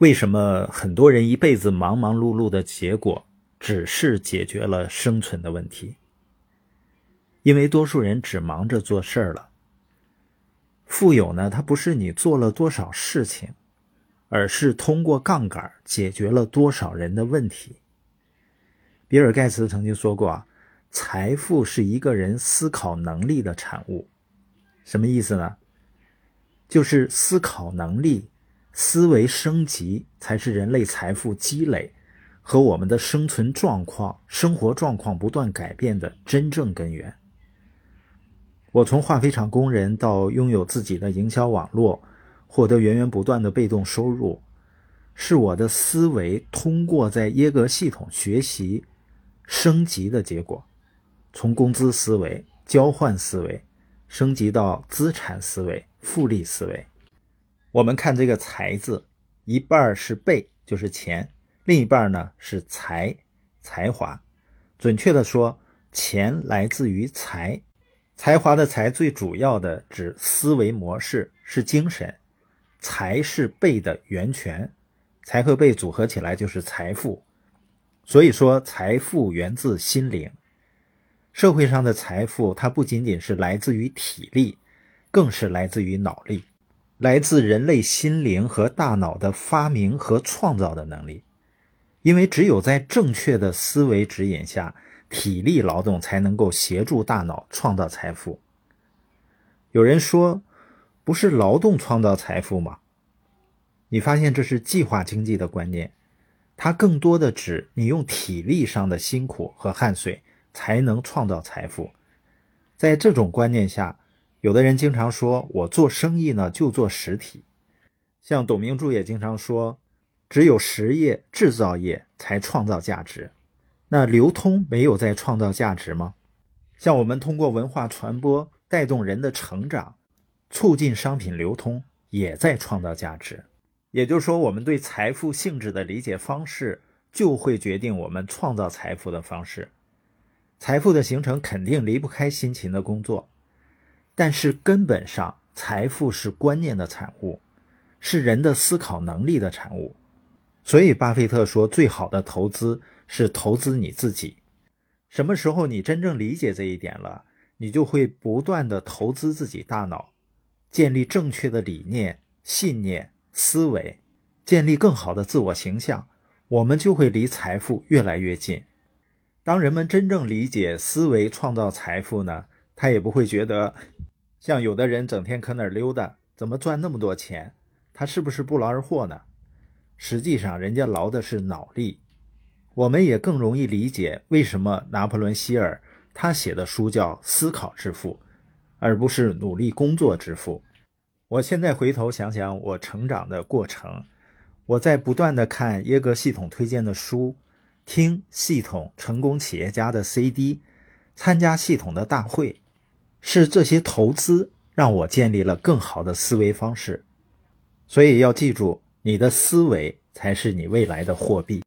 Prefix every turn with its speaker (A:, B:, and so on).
A: 为什么很多人一辈子忙忙碌碌的结果，只是解决了生存的问题？因为多数人只忙着做事儿了。富有呢，它不是你做了多少事情，而是通过杠杆解决了多少人的问题。比尔盖茨曾经说过啊，财富是一个人思考能力的产物。什么意思呢？就是思考能力。思维升级才是人类财富积累和我们的生存状况、生活状况不断改变的真正根源。我从化肥厂工人到拥有自己的营销网络，获得源源不断的被动收入，是我的思维通过在耶格系统学习升级的结果。从工资思维、交换思维升级到资产思维、复利思维。我们看这个“财”字，一半是贝，就是钱；另一半呢是才，才华。准确的说，钱来自于才，才华的“才”最主要的指思维模式，是精神；才是贝的源泉，才和贝组合起来就是财富。所以说，财富源自心灵。社会上的财富，它不仅仅是来自于体力，更是来自于脑力。来自人类心灵和大脑的发明和创造的能力，因为只有在正确的思维指引下，体力劳动才能够协助大脑创造财富。有人说，不是劳动创造财富吗？你发现这是计划经济的观念，它更多的指你用体力上的辛苦和汗水才能创造财富。在这种观念下。有的人经常说，我做生意呢就做实体，像董明珠也经常说，只有实业、制造业才创造价值。那流通没有在创造价值吗？像我们通过文化传播带动人的成长，促进商品流通，也在创造价值。也就是说，我们对财富性质的理解方式，就会决定我们创造财富的方式。财富的形成肯定离不开辛勤的工作。但是根本上，财富是观念的产物，是人的思考能力的产物。所以，巴菲特说，最好的投资是投资你自己。什么时候你真正理解这一点了，你就会不断的投资自己大脑，建立正确的理念、信念、思维，建立更好的自我形象，我们就会离财富越来越近。当人们真正理解思维创造财富呢，他也不会觉得。像有的人整天搁那儿溜达，怎么赚那么多钱？他是不是不劳而获呢？实际上，人家劳的是脑力。我们也更容易理解为什么拿破仑·希尔他写的书叫《思考致富》，而不是努力工作致富。我现在回头想想我成长的过程，我在不断的看耶格系统推荐的书，听系统成功企业家的 CD，参加系统的大会。是这些投资让我建立了更好的思维方式，所以要记住，你的思维才是你未来的货币。